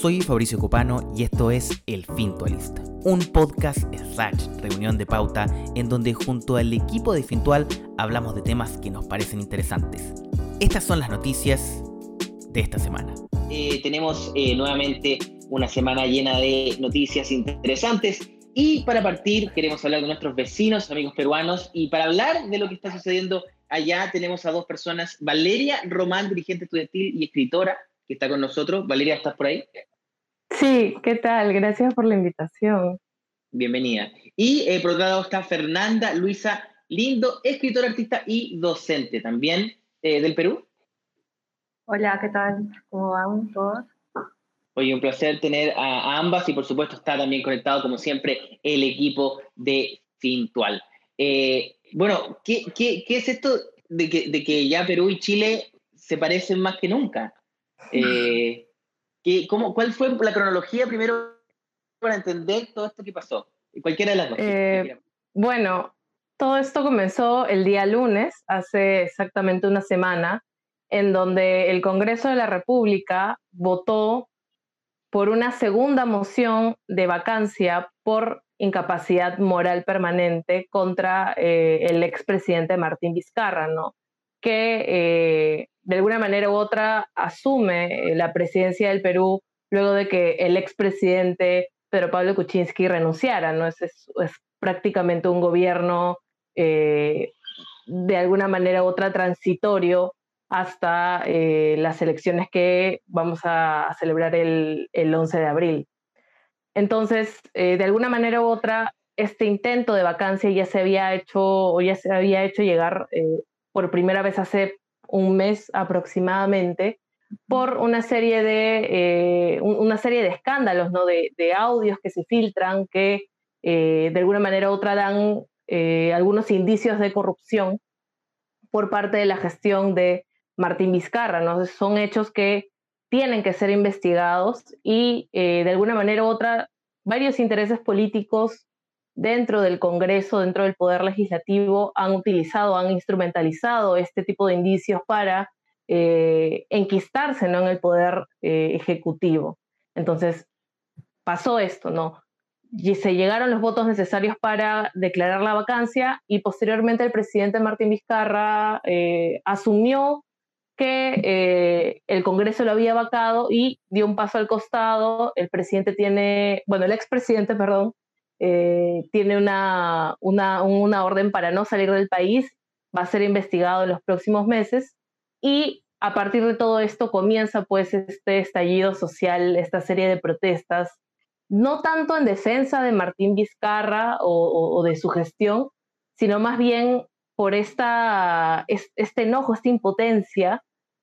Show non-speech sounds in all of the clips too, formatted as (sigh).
Soy Fabricio Copano y esto es El Fintualista, un podcast slash reunión de pauta en donde junto al equipo de Fintual hablamos de temas que nos parecen interesantes. Estas son las noticias de esta semana. Eh, tenemos eh, nuevamente una semana llena de noticias interesantes y para partir queremos hablar de nuestros vecinos, amigos peruanos y para hablar de lo que está sucediendo allá tenemos a dos personas, Valeria Román, dirigente estudiantil y escritora, que está con nosotros. Valeria, ¿estás por ahí? Sí, ¿qué tal? Gracias por la invitación. Bienvenida. Y eh, por otro lado está Fernanda Luisa Lindo, escritora, artista y docente también eh, del Perú. Hola, ¿qué tal? ¿Cómo van todos? Oye, un placer tener a, ambas y por supuesto está también conectado como siempre el equipo de Fintual. Eh, bueno, ¿qué, ¿qué, qué, es esto de que, de que ya Perú y Chile se parecen más que nunca? Eh, cómo, ¿Cuál fue la cronología primero para entender todo esto que pasó? Cualquiera de las dos. Eh, bueno, todo esto comenzó el día lunes, hace exactamente una semana, en donde el Congreso de la República votó por una segunda moción de vacancia por incapacidad moral permanente contra eh, el expresidente Martín Vizcarra, ¿no? Que eh, de alguna manera u otra asume la presidencia del Perú luego de que el expresidente Pedro Pablo Kuczynski renunciara, ¿no? Es, es, prácticamente un gobierno eh, de alguna manera u otra transitorio hasta eh, las elecciones que vamos a, celebrar el, el, 11 de abril. Entonces, de alguna manera u otra, este intento de vacancia ya se había hecho, o ya se había hecho llegar por primera vez hace un mes aproximadamente por una serie de, eh, una serie de escándalos, ¿no? de, audios que se filtran que eh, de alguna manera u otra dan eh, algunos indicios de corrupción por parte de la gestión de Martín Vizcarra. ¿no? Son hechos que tienen que ser investigados y de alguna manera u otra varios intereses políticos dentro del Congreso, dentro del Poder Legislativo, han utilizado, han instrumentalizado este tipo de indicios para eh, enquistarse ¿no? en el Poder eh, Ejecutivo. Entonces, pasó esto, ¿no? Y se llegaron los votos necesarios para declarar la vacancia y posteriormente el presidente Martín Vizcarra eh, asumió que el Congreso lo había vacado y dio un paso al costado. El presidente tiene, bueno, el expresidente, perdón, eh, tiene una, una, una orden para no salir del país, va a ser investigado en los próximos meses y a partir de todo esto comienza pues este estallido social, esta serie de protestas, no tanto en defensa de Martín Vizcarra o, de su gestión, sino más bien por esta, este enojo, esta impotencia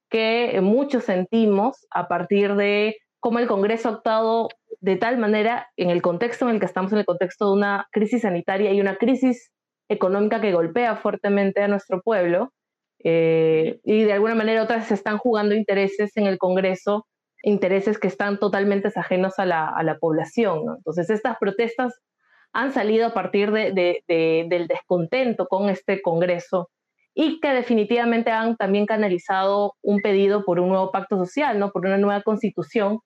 que muchos sentimos a partir de cómo el Congreso ha actuado de tal manera en el contexto en el que estamos, en el contexto de una crisis sanitaria y una crisis económica que golpea fuertemente a nuestro pueblo, eh, y de alguna manera otras se están jugando intereses en el Congreso, intereses que están totalmente ajenos a la, a la población. Entonces, estas protestas han salido a partir de, del descontento con este Congreso y que definitivamente han también canalizado un pedido por un nuevo pacto social, ¿no? por una nueva constitución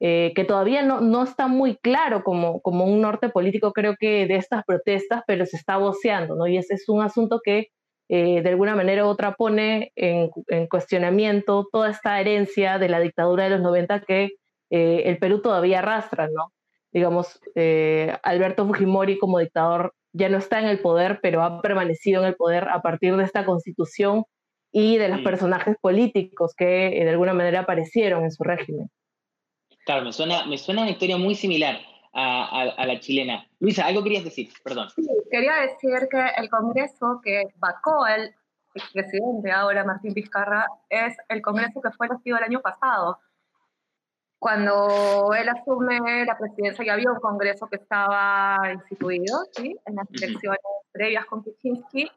eh, que todavía no, no, está muy claro como, como un norte político, creo que, de estas protestas, pero se está voceando, ¿no? Y ese es un asunto que eh, de alguna manera u otra pone en, cuestionamiento toda esta herencia de la dictadura de los 90 que eh, el Perú todavía arrastra, ¿no? Digamos, Alberto Fujimori como dictador ya no está en el poder, pero ha permanecido en el poder a partir de esta constitución y de los personajes políticos que de alguna manera aparecieron en su régimen. Claro, me suena, me suena una historia muy similar a, la chilena. Luisa, algo querías decir, perdón. Sí, quería decir que el Congreso que vacó el expresidente ahora, Martín Vizcarra, es el Congreso que fue elegido el año pasado. Cuando él asume la presidencia, ya había un Congreso que estaba instituido, ¿sí? En las elecciones previas con Kuczynski.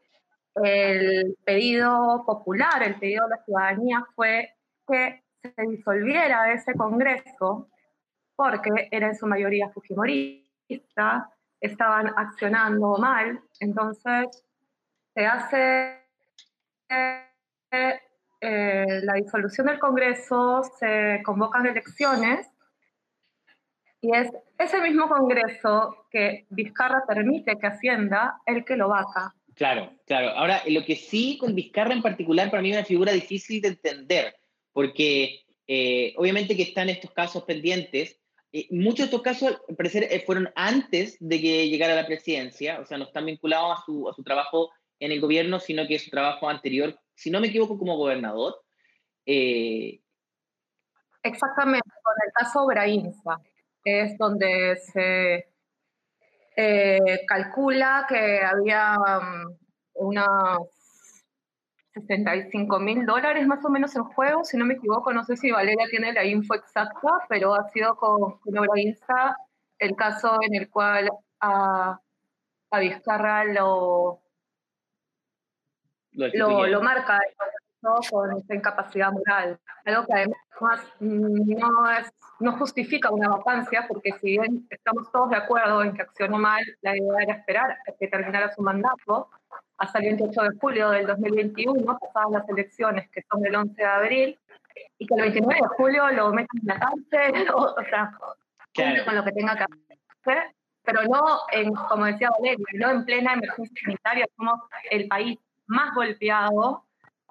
El pedido popular, el pedido de la ciudadanía fue que se disolviera ese Congreso porque era en su mayoría fujimorista, estaban accionando mal, entonces se hace eh, la disolución del Congreso, se convocan elecciones Y es ese mismo Congreso que Vizcarra permite que Hacienda el que lo vaca. Claro, claro. Ahora, lo que sí con Vizcarra en particular para mí es una figura difícil de entender, porque eh, obviamente que están estos casos pendientes. Eh, muchos de estos casos, al parecer, eh, fueron antes de que llegara la presidencia, o sea, no están vinculados a su, a su trabajo en el gobierno, sino que es su trabajo anterior, si no me equivoco, como gobernador. Exactamente, con el caso Brainza, es donde se calcula que había um, unos 65 mil dólares más o menos en juego, si no me equivoco, no sé si Valeria tiene la info exacta, pero ha sido con, con Insta el caso en el cual a, a Vizcarra lo, lo, lo, marca con esta incapacidad moral, algo que además no, es, no justifica una vacancia, porque si bien estamos todos de acuerdo en que accionó mal, la idea era esperar a que terminara su mandato, hasta el 28 de julio del 2021, pasadas las elecciones que son el 11 de abril, y que el 29 de julio lo meten en la cárcel, (laughs) o, sea, con lo que tenga que hacer, pero no, en, como decía Valeria, no en plena emergencia sanitaria, somos el país más golpeado,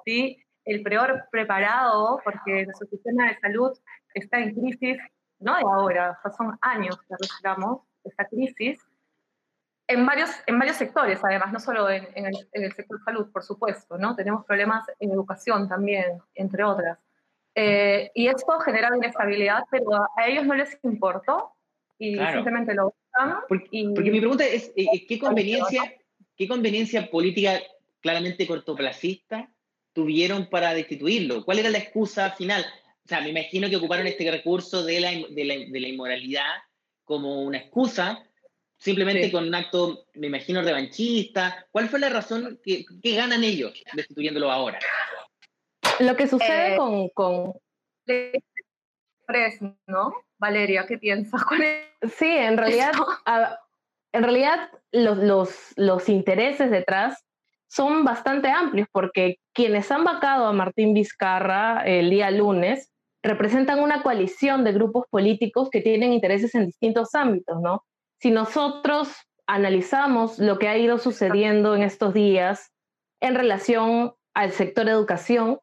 ¿sí? el peor preparado, porque nuestro sistema de salud está en crisis, no de ahora, son años que arrastramos esta crisis, en varios, en varios sectores, además, no solo en, el, sector salud, por supuesto, ¿no? Tenemos problemas en educación también, entre otras. Eh, y esto genera inestabilidad, pero a ellos no les importó y simplemente lo usan. Porque, porque, mi pregunta es, eh, ¿qué conveniencia, ¿qué conveniencia política claramente cortoplacista tuvieron para destituirlo? ¿Cuál era la excusa final? O sea, me imagino que ocuparon este recurso de la, de la, de la inmoralidad como una excusa, simplemente con un acto, me imagino, revanchista. ¿Cuál fue la razón que, ganan ellos destituyéndolo ahora? Lo que sucede eh, con, con... ¿no? Valeria, ¿qué piensas con Sí, en realidad, en realidad los, los, los intereses detrás son bastante amplios porque quienes han vacado a Martín Vizcarra el día lunes representan una coalición de grupos políticos que tienen intereses en distintos ámbitos, ¿no? Si nosotros analizamos lo que ha ido sucediendo en estos días en relación al sector educación,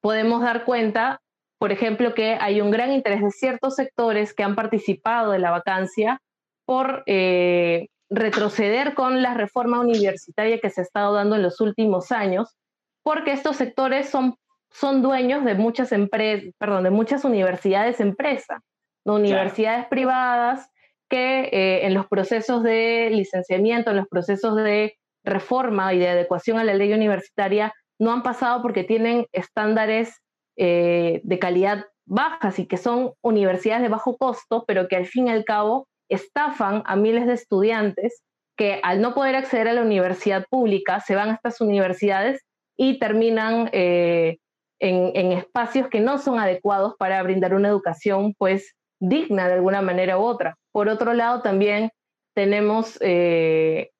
podemos dar cuenta, por ejemplo, que hay un gran interés de ciertos sectores que han participado de la vacancia por eh, retroceder con la reforma universitaria que se ha estado dando en los últimos años, porque estos sectores son, son dueños de muchas empresas, perdón, de muchas universidades empresa, universidades privadas que eh, en los procesos de licenciamiento, en los procesos de reforma y de adecuación a la ley universitaria, no han pasado porque tienen estándares eh, de calidad bajas y que son universidades de bajo costo, pero que al fin y al cabo estafan a miles de estudiantes que al no poder acceder a la universidad pública se van a estas universidades y terminan eh, en, en, espacios que no son adecuados para brindar una educación pues digna de alguna manera u otra. Por otro lado, también tenemos eh,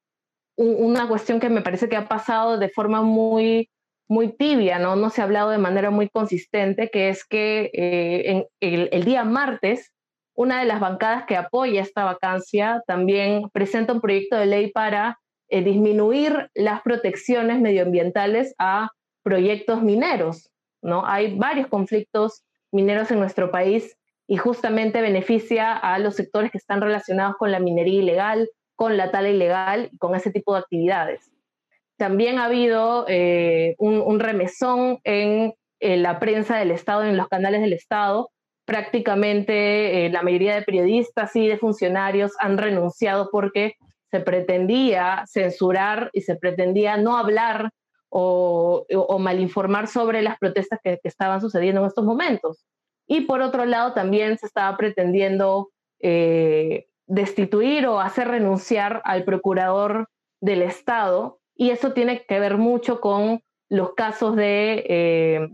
una cuestión que me parece que ha pasado de forma muy, muy tibia, ¿no? no se ha hablado de manera muy consistente, que es que eh, en el, día martes, una de las bancadas que apoya esta vacancia también presenta un proyecto de ley para eh, disminuir las protecciones medioambientales a proyectos mineros. ¿no? Hay varios conflictos mineros en nuestro país y justamente beneficia a los sectores que están relacionados con la minería ilegal, con la tala ilegal con ese tipo de actividades. También ha habido eh, un, remesón en, la prensa del Estado, en los canales del Estado. Prácticamente eh, la mayoría de periodistas y de funcionarios han renunciado porque se pretendía censurar y se pretendía no hablar o, malinformar sobre las protestas que estaban sucediendo en estos momentos. Y por otro lado, también se estaba pretendiendo eh, destituir o hacer renunciar al procurador del Estado. Y eso tiene que ver mucho con los casos de eh,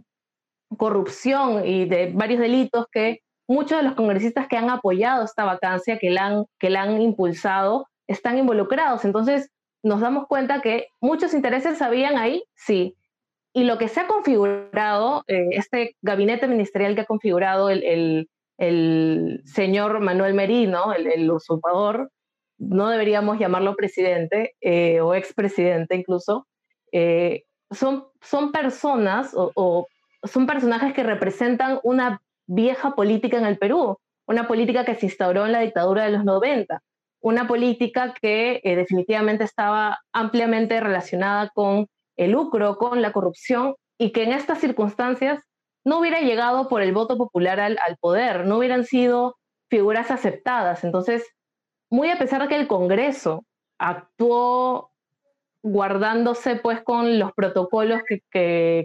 corrupción y de varios delitos que muchos de los congresistas que han apoyado esta vacancia, que la han, que la han impulsado, están involucrados. Entonces, nos damos cuenta que muchos intereses habían ahí, sí, y lo que se ha configurado, eh, este gabinete ministerial que ha configurado el, señor Manuel Merino, el, usurpador, no deberíamos llamarlo presidente eh, o expresidente incluso, eh, son, son personas o, son personajes que representan una vieja política en el Perú, una política que se instauró en la dictadura de los 90, una política que eh, definitivamente estaba ampliamente relacionada con el lucro, con la corrupción y que en estas circunstancias no hubiera llegado por el voto popular al, poder, no hubieran sido figuras aceptadas. Entonces, muy a pesar de que el Congreso actuó guardándose pues con los protocolos que,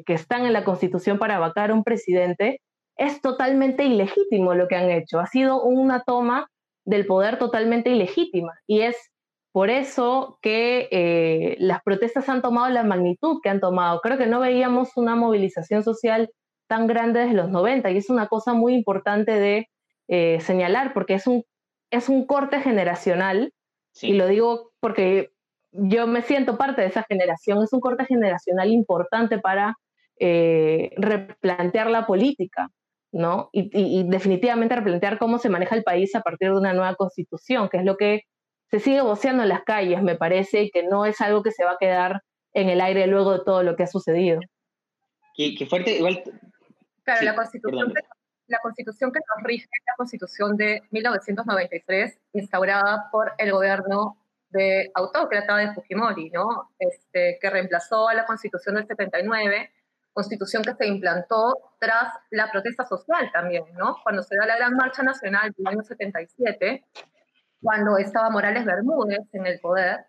que, están en la Constitución para vacar a un presidente, es totalmente ilegítimo lo que han hecho. Ha sido una toma del poder totalmente ilegítima y es por eso que eh, las protestas han tomado la magnitud que han tomado. Creo que no veíamos una movilización social tan grande desde los 90 y es una cosa muy importante de eh, señalar porque es un, es un corte generacional y lo digo porque yo me siento parte de esa generación, es un corte generacional importante para eh, replantear la política, ¿no? Y, y, definitivamente replantear cómo se maneja el país a partir de una nueva constitución, que es lo que se sigue voceando en las calles, me parece, y que no es algo que se va a quedar en el aire luego de todo lo que ha sucedido. Qué, fuerte, igual... Claro, la, constitución que, la constitución que nos rige es la constitución de 1993, instaurada por el gobierno de autócrata de Fujimori, ¿no? Este, que reemplazó a la constitución del 79, constitución que se implantó tras la protesta social también, ¿no? Cuando se da la gran marcha nacional del año 77, cuando estaba Morales Bermúdez en el poder,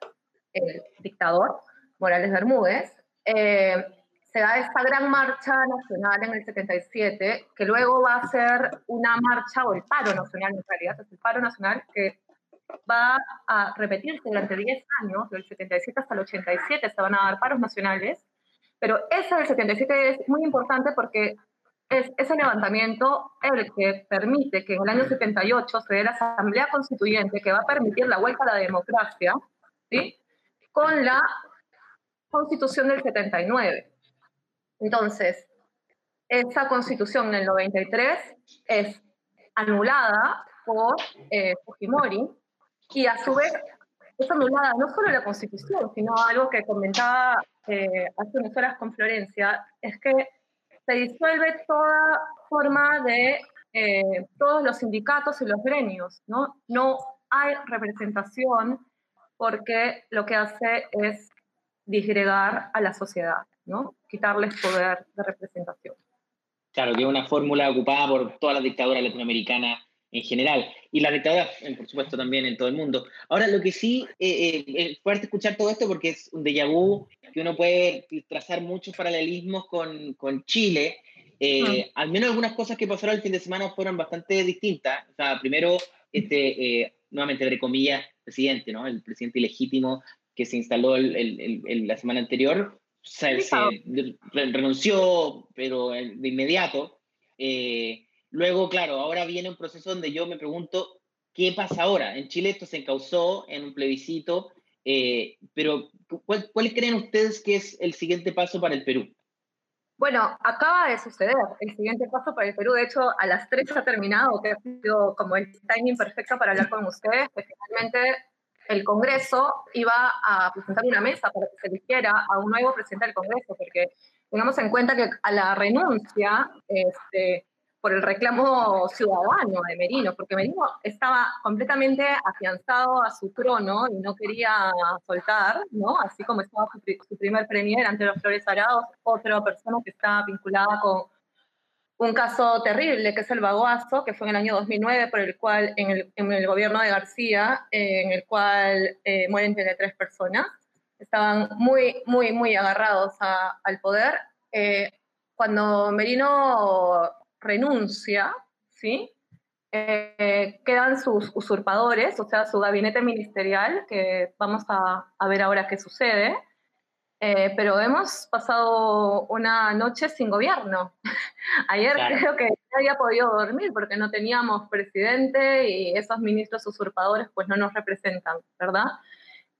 el dictador Morales Bermúdez, eh, se da esta gran marcha nacional en el 77, que luego va a ser una marcha, o el paro nacional en realidad, es el paro nacional que va a repetirse durante 10 años, del 77 hasta el 87 se van a dar paros nacionales, pero ese del 77 es muy importante porque es ese levantamiento el que permite que en el año 78 se dé la Asamblea Constituyente que va a permitir la vuelta a la democracia, ¿sí? Con la Constitución del 79. Entonces, esa Constitución del 93 es anulada por eh, Fujimori y a su vez es anulada no solo la Constitución, sino algo que comentaba eh, hace unas horas con Florencia, es que se disuelve toda forma de eh, todos los sindicatos y los gremios, ¿no? No hay representación porque lo que hace es disgregar a la sociedad, ¿no? Quitarles poder de representación. Claro, que es una fórmula ocupada por todas las dictaduras latinoamericanas en general, y la dictadura, por supuesto, también en todo el mundo. Ahora, lo que sí eh, eh, es fuerte escuchar todo esto porque es un déjà vu que uno puede trazar muchos paralelismos con, con Chile. Eh, ah. Al menos algunas cosas que pasaron el fin de semana fueron bastante distintas. O sea, primero, este, nuevamente, entre comillas, presidente, ¿no? El presidente ilegítimo que se instaló el, el, la semana anterior, se, renunció, pero de inmediato. Eh, Luego, claro, ahora viene un proceso donde yo me pregunto, ¿qué pasa ahora? En Chile esto se encausó en un plebiscito, eh, pero ¿cuál, creen ustedes que es el siguiente paso para el Perú? Bueno, acaba de suceder el siguiente paso para el Perú. De hecho, a las tres ha terminado, que ha sido como el timing perfecto para hablar con ustedes, que finalmente el Congreso iba a presentar una mesa para que se eligiera a un nuevo presidente del Congreso, porque tengamos en cuenta que a la renuncia este, por el reclamo ciudadano de Merino, porque Merino estaba completamente afianzado a su trono y no quería soltar, ¿no? Así como estaba su, primer premier ante los Flores Arados, otra persona que estaba vinculada con un caso terrible, que es el Baguazo, que fue en el año 2009, por el cual, en el, en el gobierno de García, en el cual eh, mueren tres personas. Estaban muy, muy, muy agarrados al poder. Eh, cuando Merino renuncia, ¿sí? Eh, quedan sus usurpadores, o sea, su gabinete ministerial, que vamos a, ver ahora qué sucede. Eh, pero hemos pasado una noche sin gobierno. (laughs) Ayer creo que no había podido dormir porque no teníamos presidente y esos ministros usurpadores pues no nos representan, ¿verdad?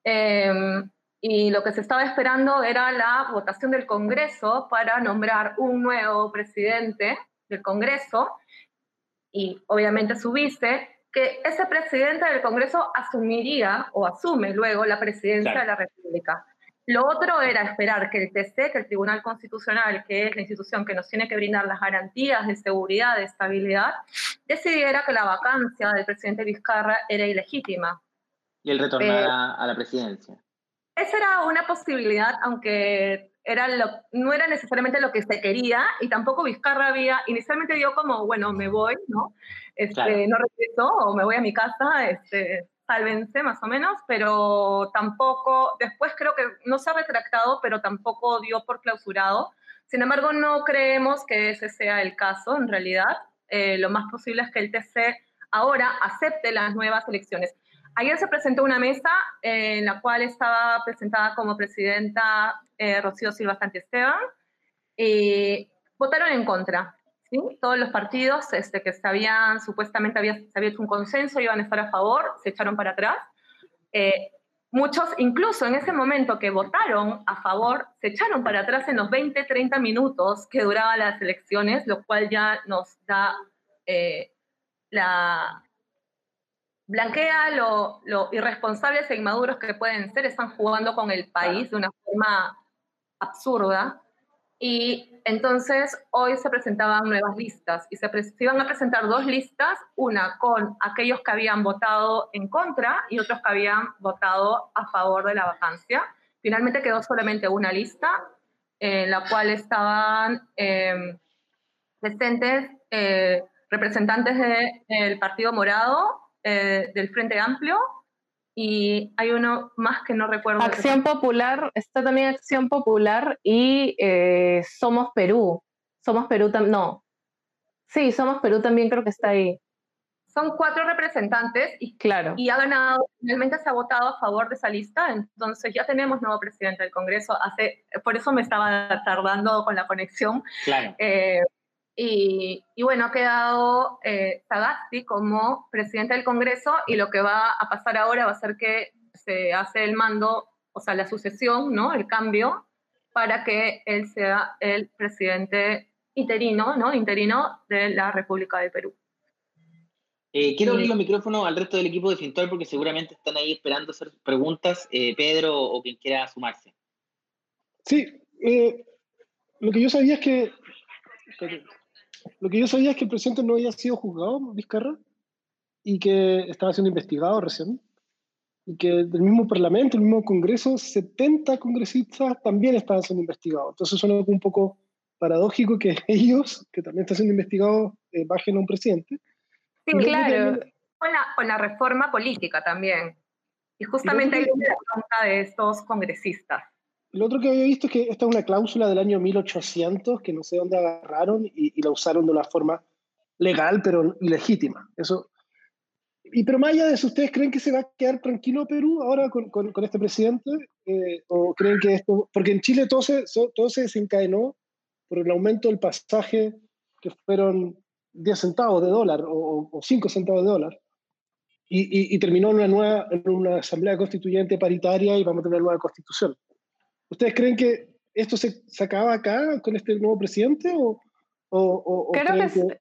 Em, y lo que se estaba esperando era la votación del Congreso para nombrar un nuevo presidente del Congreso y obviamente su vice, que ese presidente del Congreso asumiría o asume luego la presidencia de la República. Lo otro era esperar que el TC, que el Tribunal Constitucional, que es la institución que nos tiene que brindar las garantías de seguridad, de estabilidad, decidiera que la vacancia del presidente Vizcarra era ilegítima. Y él retornara a la presidencia. Esa era una posibilidad, aunque era no era necesariamente lo que se quería y tampoco Vizcarra había, inicialmente dio como, bueno, me voy, ¿no? Este, No regreso o me voy a mi casa, este, sálvense más o menos, pero tampoco, después creo que no se ha retractado, pero tampoco dio por clausurado. Sin embargo, no creemos que ese sea el caso en realidad. Eh, lo más posible es que el TC ahora acepte las nuevas elecciones. Ayer se presentó una mesa en la cual estaba presentada como presidenta eh, Rocío Silva Santiesteban y votaron en contra. Todos los partidos este, que se habían, supuestamente había, se hecho un consenso, iban a estar a favor, se echaron para atrás. Eh, muchos, incluso en ese momento que votaron a favor, se echaron para atrás en los 20, 30 minutos que duraban las elecciones, lo cual ya nos da eh, la, blanquea lo, irresponsables e inmaduros que pueden ser, están jugando con el país de una forma absurda. Y entonces hoy se presentaban nuevas listas y se, iban a presentar dos listas, una con aquellos que habían votado en contra y otros que habían votado a favor de la vacancia. Finalmente quedó solamente una lista en la cual estaban eh, presentes eh, representantes del Partido Morado, eh, del Frente Amplio y hay uno más que no recuerdo. Acción Popular, está también Acción Popular y eh, Somos Perú. Somos Perú también, no. Sí, Somos Perú también creo que está ahí. Son cuatro representantes y, claro. y ha ganado, finalmente se ha votado a favor de esa lista, entonces ya tenemos nuevo presidente del Congreso. Hace, por eso me estaba tardando con la conexión. Claro. Eh, y, bueno, ha quedado eh, Sagasti como presidente del Congreso y lo que va a pasar ahora va a ser que se hace el mando, o sea, la sucesión, ¿no? El cambio para que él sea el presidente interino, ¿no? Interino de la República de Perú. Eh, quiero abrir los micrófonos al resto del equipo de Fintual porque seguramente están ahí esperando hacer preguntas. Eh, Pedro o quien quiera sumarse. Sí, eh, lo que yo sabía es que lo que yo sabía es que el presidente no había sido juzgado, Vizcarra, y que estaba siendo investigado recién, y que del mismo Parlamento, el mismo Congreso, 70 congresistas también estaban siendo investigados. Entonces suena un poco paradójico que (laughs) ellos, que también están siendo investigados, eh, bajen a un presidente. Sí, claro. Con la, con la, reforma política también. Y justamente hay una pregunta de estos congresistas. Lo otro que había visto es que esta es una cláusula del año 1800 que no sé dónde agarraron y, la usaron de una forma legal, pero ilegítima. Eso. Y pero más allá de eso, ¿ustedes creen que se va a quedar tranquilo Perú ahora con, con, este presidente? Eh, ¿O creen que esto.? Porque en Chile todo se, todo se desencadenó por el aumento del pasaje, que fueron 10 centavos de dólar o, o 5 centavos de dólar. Y, y, terminó en una, nueva, en una asamblea constituyente paritaria y vamos a tener una nueva constitución. ¿Ustedes creen que esto se, se acaba acá con este nuevo presidente? O, o, creo que,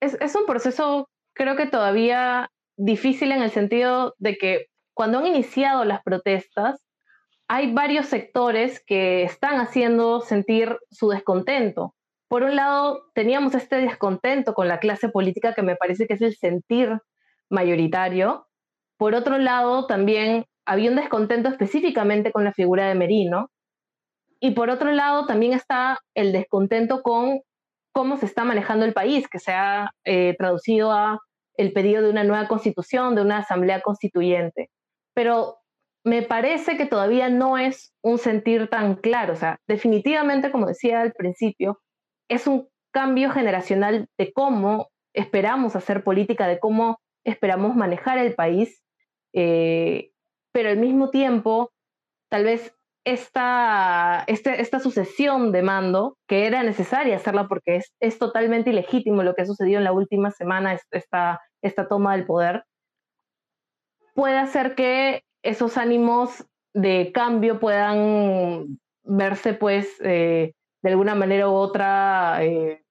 es, es, un proceso, creo que todavía difícil en el sentido de que cuando han iniciado las protestas, hay varios sectores que están haciendo sentir su descontento. Por un lado, teníamos este descontento con la clase política que me parece que es el sentir mayoritario. Por otro lado, también había un descontento específicamente con la figura de Merino. Y por otro lado, también está el descontento con cómo se está manejando el país, que se ha eh, traducido a el pedido de una nueva constitución, de una asamblea constituyente. Pero me parece que todavía no es un sentir tan claro. O sea, definitivamente, como decía al principio, es un cambio generacional de cómo esperamos hacer política, de cómo esperamos manejar el país. Eh, pero al mismo tiempo, tal vez esta, este, esta sucesión de mando, que era necesaria hacerla porque es, es totalmente ilegítimo lo que ha sucedido en la última semana, esta, esta toma del poder, puede hacer que esos ánimos de cambio puedan verse pues eh, de alguna manera u otra eh,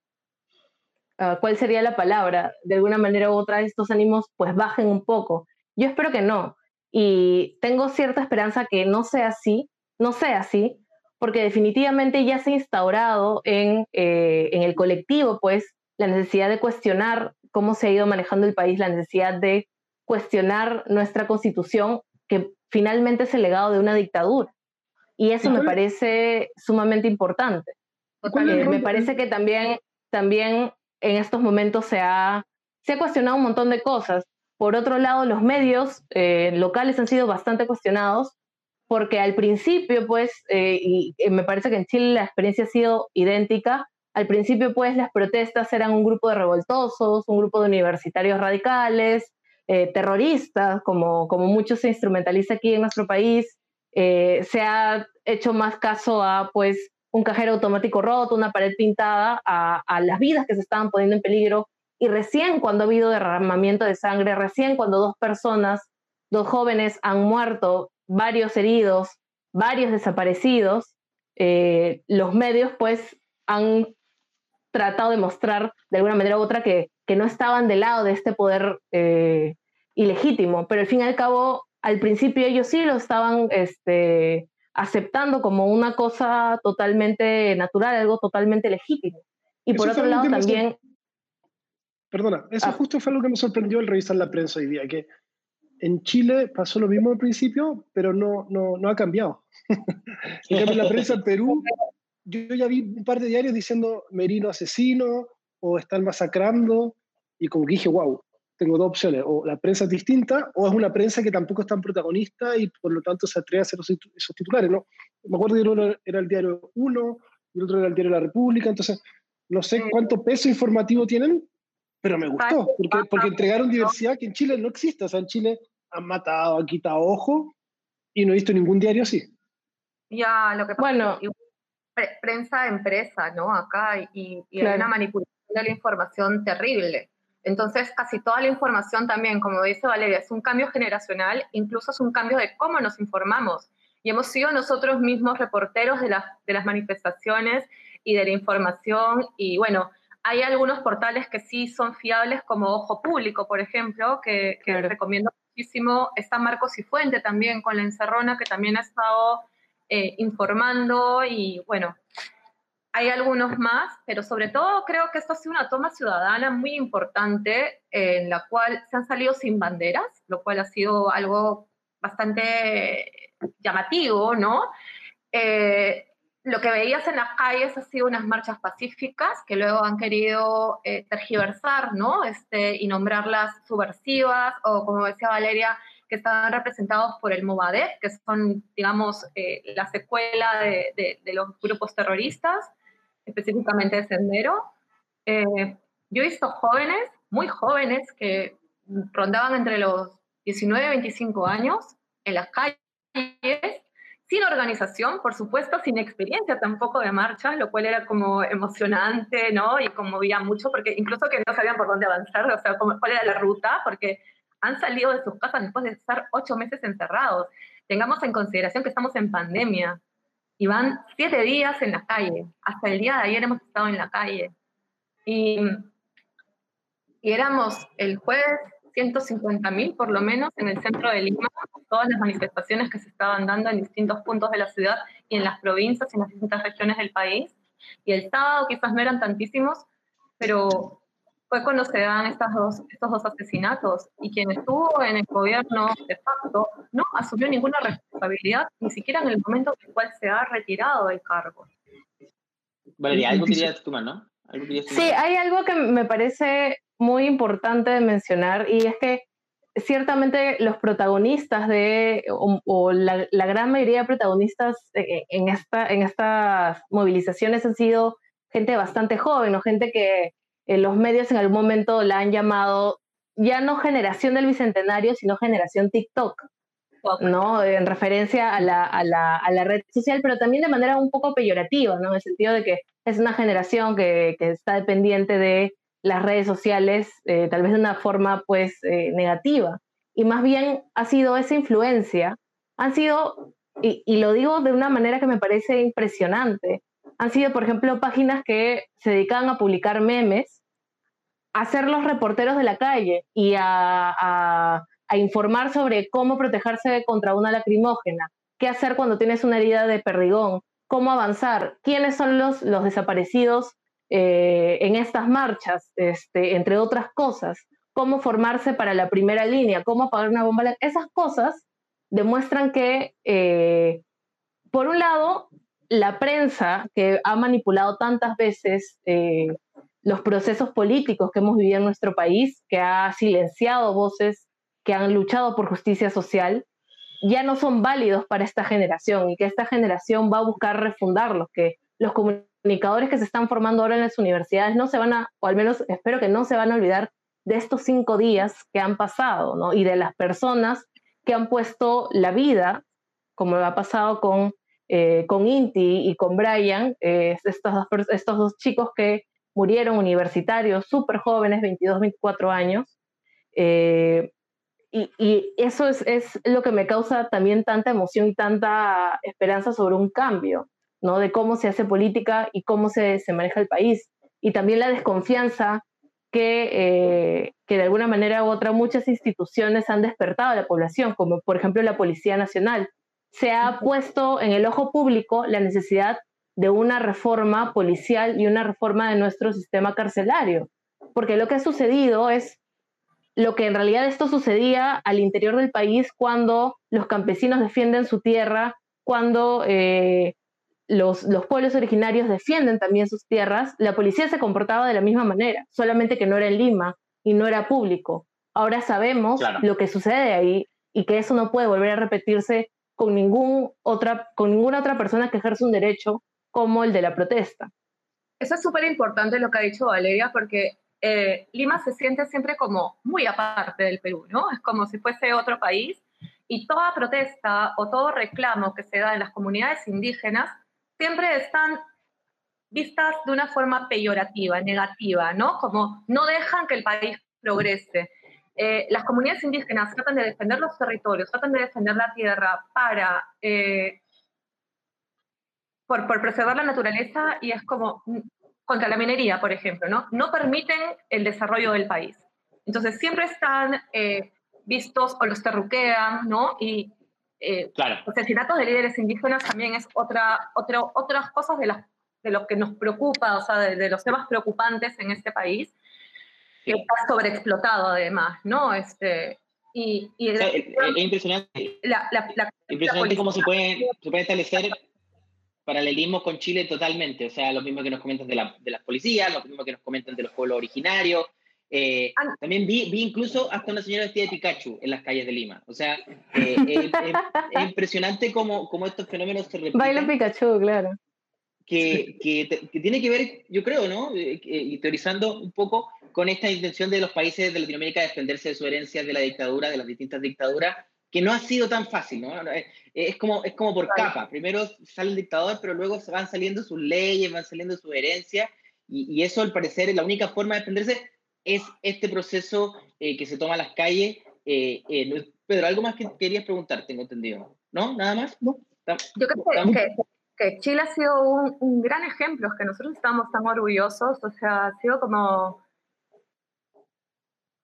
ah, ¿cuál sería la palabra? De alguna manera u otra estos ánimos pues bajen un poco. Yo espero que no. Y tengo cierta esperanza que no sea así, no sea así, porque definitivamente ya se ha instaurado en, eh, en el colectivo pues la necesidad de cuestionar cómo se ha ido manejando el país, la necesidad de cuestionar nuestra constitución, que finalmente es el legado de una dictadura. Y eso me parece sumamente importante. Eh, me parece que también, también en estos momentos se ha, se ha cuestionado un montón de cosas. Por otro lado, los medios eh, locales han sido bastante cuestionados porque al principio, pues, eh, y me parece que en Chile la experiencia ha sido idéntica, al principio, pues, las protestas eran un grupo de revoltosos, un grupo de universitarios radicales, terroristas, como, como mucho se instrumentaliza aquí en nuestro país. se ha hecho más caso a, pues, un cajero automático roto, una pared pintada, a, las vidas que se estaban poniendo en peligro. Y recién cuando ha habido derramamiento de sangre, recién cuando dos personas, dos jóvenes han muerto, varios heridos, varios desaparecidos, eh, los medios pues han tratado de mostrar de alguna manera u otra que, que no estaban del lado de este poder eh, ilegítimo, pero al fin y al cabo, al principio ellos sí lo estaban este, aceptando como una cosa totalmente natural, algo totalmente legítimo. Y por otro lado también... Perdona, eso ah. justo fue lo que me sorprendió al revisar la prensa hoy día, que en Chile pasó lo mismo al principio, pero no, no, no ha cambiado. (laughs) en la (laughs) prensa en Perú, yo ya vi un par de diarios diciendo Merino asesino o están masacrando, y como que dije, wow, tengo dos opciones, o la prensa es distinta, o es una prensa que tampoco es tan protagonista y por lo tanto se atreve a hacer esos titulares, ¿no? Me acuerdo que uno era el diario 1 y el otro era el diario La República, entonces no sé cuánto peso informativo tienen, pero me gustó, porque, porque entregaron diversidad que en Chile no existe, o sea, en Chile han matado, han quitado ojo y no he visto ningún diario así. Ya, lo que pasa bueno, es prensa empresa, ¿no? Acá y, y hay una manipulación de la información terrible. Entonces, casi toda la información también, como dice Valeria, es un cambio generacional, incluso es un cambio de cómo nos informamos. Y hemos sido nosotros mismos reporteros de, de las manifestaciones y de la información. Y bueno, hay algunos portales que sí son fiables, como Ojo Público, por ejemplo, que, recomiendo muchísimo. Está Marcos y Fuente también con la encerrona, que también ha estado eh, informando. Y bueno, hay algunos más, pero sobre todo creo que esto ha sido una toma ciudadana muy importante en la cual se han salido sin banderas, lo cual ha sido algo bastante llamativo, ¿no? Eh, lo que veías en las calles ha sido unas marchas pacíficas que luego han querido eh, tergiversar, ¿no? Este, y nombrarlas subversivas o, como decía Valeria, que estaban representados por el Movadef, que son, digamos, eh, la secuela de, los grupos terroristas específicamente de Sendero. Eh, yo he visto jóvenes, muy jóvenes, que rondaban entre los 19 y 25 años en las calles, sin organización, por supuesto, sin experiencia tampoco de marcha, lo cual era como emocionante, ¿no? Y conmovía mucho, porque incluso que no sabían por dónde avanzar, o sea, cuál era la ruta, porque han salido de sus casas después de estar ocho meses encerrados. Tengamos en consideración que estamos en pandemia, y van siete días en la calle. Hasta el día de ayer hemos estado en la calle. Y, y éramos el jueves 150 mil por lo menos en el centro de Lima, todas las manifestaciones que se estaban dando en distintos puntos de la ciudad y en las provincias y en las distintas regiones del país. Y el sábado quizás no eran tantísimos, pero fue cuando se dan estas dos, estos dos asesinatos y quien estuvo en el gobierno de facto no asumió ninguna responsabilidad, ni siquiera en el momento en el cual se ha retirado del cargo. Valeria, algo querías tomar, ¿no? sí, hay algo que me parece muy importante de mencionar y es que ciertamente los protagonistas de, o, la, la, gran mayoría de protagonistas en, esta, en estas movilizaciones han sido gente bastante joven o gente que los medios en algún momento la han llamado ya no generación del bicentenario, sino generación TikTok, ¿no? En referencia a la, a, la, a la, red social, pero también de manera un poco peyorativa, ¿no? En el sentido de que es una generación que, que está dependiente de las redes sociales, eh, tal vez de una forma, pues, eh, negativa. Y más bien ha sido esa influencia, han sido, y, lo digo de una manera que me parece impresionante, han sido, por ejemplo, páginas que se dedicaban a publicar memes a ser los reporteros de la calle y a, informar sobre cómo protegerse contra una lacrimógena, qué hacer cuando tienes una herida de perdigón, cómo avanzar, quiénes son los, los desaparecidos eh, en estas marchas, este, entre otras cosas, cómo formarse para la primera línea, cómo apagar una bomba. Esas cosas demuestran que, eh, por un lado, la prensa que ha manipulado tantas veces eh, los procesos políticos que hemos vivido en nuestro país, que ha silenciado voces que han luchado por justicia social, ya no son válidos para esta generación y que esta generación va a buscar refundarlos, que los comunicadores que se están formando ahora en las universidades no se van a, o al menos espero que no se van a olvidar de estos cinco días que han pasado, ¿no? Y de las personas que han puesto la vida, como ha pasado con, eh, con Inti y con Brian, eh, estos, dos, estos dos chicos que murieron universitarios, súper jóvenes, 22, 24 años. Eh, y, y, eso es, es, lo que me causa también tanta emoción y tanta esperanza sobre un cambio, ¿no? De cómo se hace política y cómo se, se maneja el país. Y también la desconfianza que, eh, que de alguna manera u otra muchas instituciones han despertado a la población, como por ejemplo la Policía Nacional. Se ha puesto en el ojo público la necesidad de una reforma policial y una reforma de nuestro sistema carcelario. Porque lo que ha sucedido es lo que en realidad esto sucedía al interior del país cuando los campesinos defienden su tierra, cuando eh, los, los, pueblos originarios defienden también sus tierras, la policía se comportaba de la misma manera, solamente que no era en Lima y no era público. Ahora sabemos lo que sucede ahí y que eso no puede volver a repetirse con, ningún otra, con ninguna otra persona que ejerce un derecho como el de la protesta. Eso es súper importante lo que ha dicho Valeria, porque eh, Lima se siente siempre como muy aparte del Perú, ¿no? Es como si fuese otro país y toda protesta o todo reclamo que se da en las comunidades indígenas siempre están vistas de una forma peyorativa, negativa, ¿no? Como no dejan que el país progrese. Eh, las comunidades indígenas tratan de defender los territorios, tratan de defender la tierra para eh, por, preservar la naturaleza y es como contra la minería, por ejemplo, ¿no? No permiten el desarrollo del país. Entonces siempre están eh, vistos o los terruquean, ¿no? Y eh, claro. los asesinatos de líderes indígenas también es otra, otra, otras cosas de, las, de lo que nos preocupa, o sea, de, los temas preocupantes en este país, que está sobreexplotado además, ¿no? Este, y, es, impresionante, la, impresionante cómo se puede, se puede establecer paralelismo con Chile totalmente, o sea, lo mismo que nos comentan de, la, de las policías, lo mismo que nos comentan de los pueblos originarios. Eh, ah. también vi, vi, incluso hasta una señora vestida de Pikachu en las calles de Lima. O sea, eh, (laughs) es, impresionante cómo, cómo, estos fenómenos se repiten. Baila Pikachu, claro. Que, que, que, tiene que ver, yo creo, ¿no? Eh, y teorizando un poco con esta intención de los países de Latinoamérica de defenderse de su herencia de la dictadura, de las distintas dictaduras, que no ha sido tan fácil, ¿no? Es como, es como por capa. Primero sale el dictador, pero luego van saliendo sus leyes, van saliendo su herencia, y, eso al parecer es la única forma de defenderse es este proceso eh, que se toma en las calles. Eh, eh, Pedro, algo más que querías preguntar, tengo entendido. ¿No? ¿Nada más? Yo creo que, que, Chile ha sido un, un gran ejemplo, es que nosotros estamos tan orgullosos, o sea, ha sido como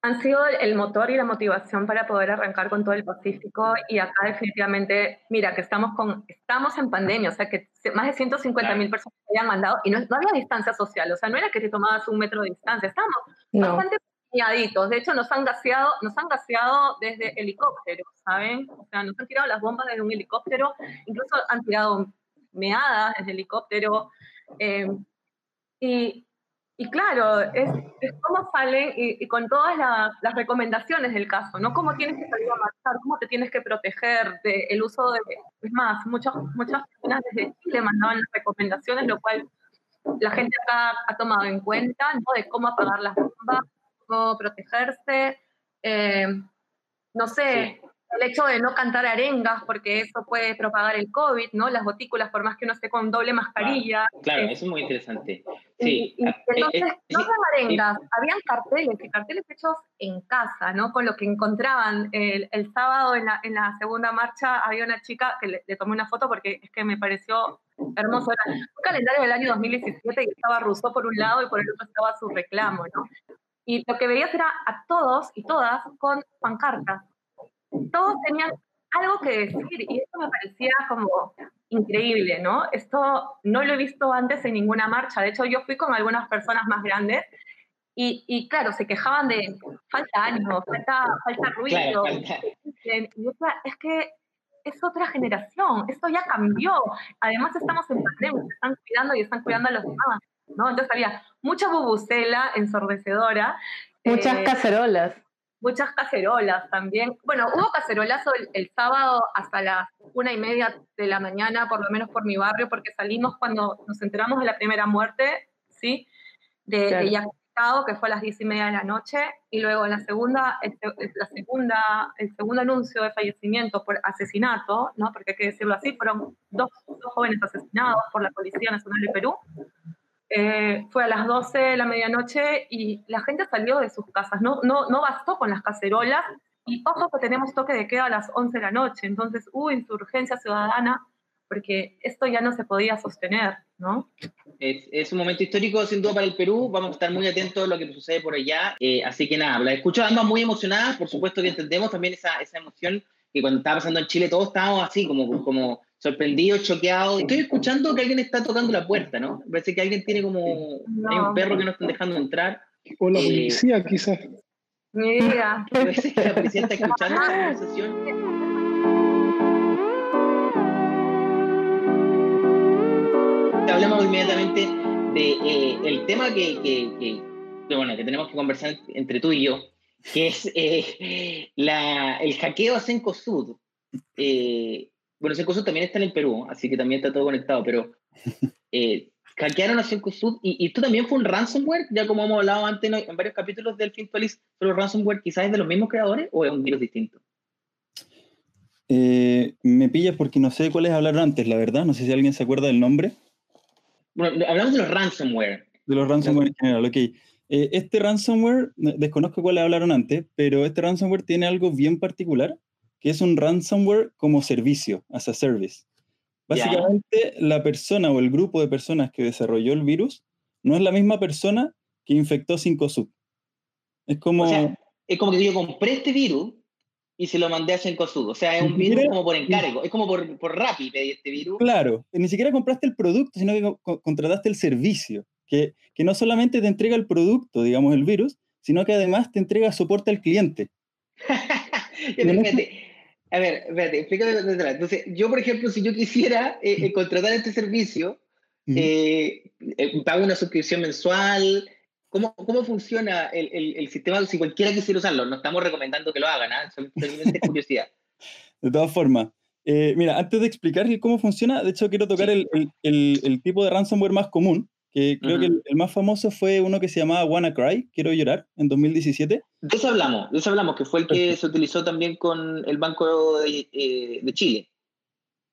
han sido el motor y la motivación para poder arrancar con todo el Pacífico y acá definitivamente, mira, que estamos, con, estamos en pandemia, o sea, que más de 150 mil personas se habían mandado y no, había distancia social, o sea, no era que te tomabas un metro de distancia, estábamos bastante peñaditos, de hecho nos han gaseado, nos han gaseado desde helicópteros, ¿saben? O sea, nos han tirado las bombas desde un helicóptero, incluso han tirado meadas desde helicóptero, eh, y, y claro, es, cómo salen y, con todas las recomendaciones del caso, ¿no? Cómo tienes que salir a marchar, cómo te tienes que proteger del uso de... Es más, muchas, muchas personas desde Chile mandaban las recomendaciones, lo cual la gente acá ha tomado en cuenta, ¿no? De cómo apagar las bombas, cómo protegerse. Eh, no sé, el hecho de no cantar arengas, porque eso puede propagar el COVID, ¿no? Las gotículas, por más que uno esté con doble mascarilla. Claro, eso es muy interesante. Sí. Ah, eh, entonces, eh, no eran arengas, habían carteles, y carteles hechos en casa, ¿no? Con lo que encontraban. El, el sábado en la, en la, segunda marcha había una chica que le, tomé una foto porque es que me pareció hermoso. Era un calendario del año 2017 y estaba Rousseau por un lado y por el otro estaba su reclamo, ¿no? y lo que veías era a todos y todas con pancartas. Todos tenían algo que decir y esto me parecía como increíble, ¿no? Esto no lo he visto antes en ninguna marcha. De hecho, yo fui con algunas personas más grandes y, y claro, se quejaban de falta ánimo, falta, falta ruido. es que es otra generación, esto ya cambió. Además estamos en pandemia, se están cuidando y están cuidando a los demás, ¿no? Entonces había mucha bubucela ensordecedora. Muchas eh, cacerolas. Muchas cacerolas también. Bueno, hubo cacerolazo el, sábado hasta las una y media de la mañana, por lo menos por mi barrio, porque salimos cuando nos enteramos de la primera muerte, ¿sí? De, de que fue a las diez y media de la noche, y luego la segunda, el, la segunda, el segundo anuncio de fallecimiento por asesinato, ¿no? porque hay que decirlo así, fueron dos, dos jóvenes asesinados por la Policía Nacional de Perú. Eh, fue a las 12 de la medianoche y la gente salió de sus casas, no, no, no bastó con las cacerolas, y ojo que tenemos toque de queda a las 11 de la noche, entonces hubo insurgencia ciudadana porque esto ya no se podía sostener, ¿no? Es, un momento histórico sin duda para el Perú, vamos a estar muy atentos a lo que sucede por allá, eh, así que nada, la escucho ambas muy emocionadas, por supuesto que entendemos también esa, esa emoción que cuando estaba pasando en Chile todos estábamos así, como, como sorprendidos, choqueados. Estoy escuchando que alguien está tocando la puerta, ¿no? Parece que alguien tiene como, hay un perro que no están dejando entrar. O la eh, policía, quizás. Mi vida. Parece que la policía está escuchando la conversación. hablamos inmediatamente de eh, el tema que, que, que, bueno, que tenemos que conversar entre tú y yo, que es eh, la, el hackeo a Cencosud. Eh, bueno, Cencosud también está en el Perú, así que también está todo conectado, pero (laughs) eh, hackearon a Cencosud y, y, esto también fue un ransomware, ya como hemos hablado antes en varios capítulos del Fintualis, pero ransomware quizás es de los mismos creadores o es un virus distinto. me pillas porque no sé cuáles hablaron antes, la verdad, no sé si alguien se acuerda del nombre. Bueno, hablamos de los ransomware. De los ransomware en general, ok. Eh, este ransomware, desconozco cuáles hablaron antes, pero este ransomware tiene algo bien particular, que es un ransomware como servicio, as a service. Básicamente, la persona o el grupo de personas que desarrolló el virus no es la misma persona que infectó 5sub. Es como... O sea, es como que yo compré este virus y se lo mandé a Cencosud. O sea, es un virus como por encargo, es como por, por Rappi pedí este virus. Claro, ni siquiera compraste el producto, sino que contrataste el servicio, que, que no solamente te entrega el producto, digamos, el virus, sino que además te entrega soporte al cliente. (laughs) a ver, espérate, explícame Entonces, yo, por ejemplo, si yo quisiera eh, eh, contratar este servicio, eh, pago una suscripción mensual, ¿Cómo, cómo funciona el, el, el, sistema si cualquiera quisiera usarlo? No estamos recomendando que lo hagan, ¿eh? solamente (laughs) curiosidad. De todas formas, eh, mira, antes de explicar cómo funciona, de hecho quiero tocar el, el, tipo de ransomware más común, que creo que el, más famoso fue uno que se llamaba WannaCry, Quiero Llorar, en 2017. De eso hablamos, de eso hablamos, que fue el que se utilizó también con el Banco de, eh, de Chile.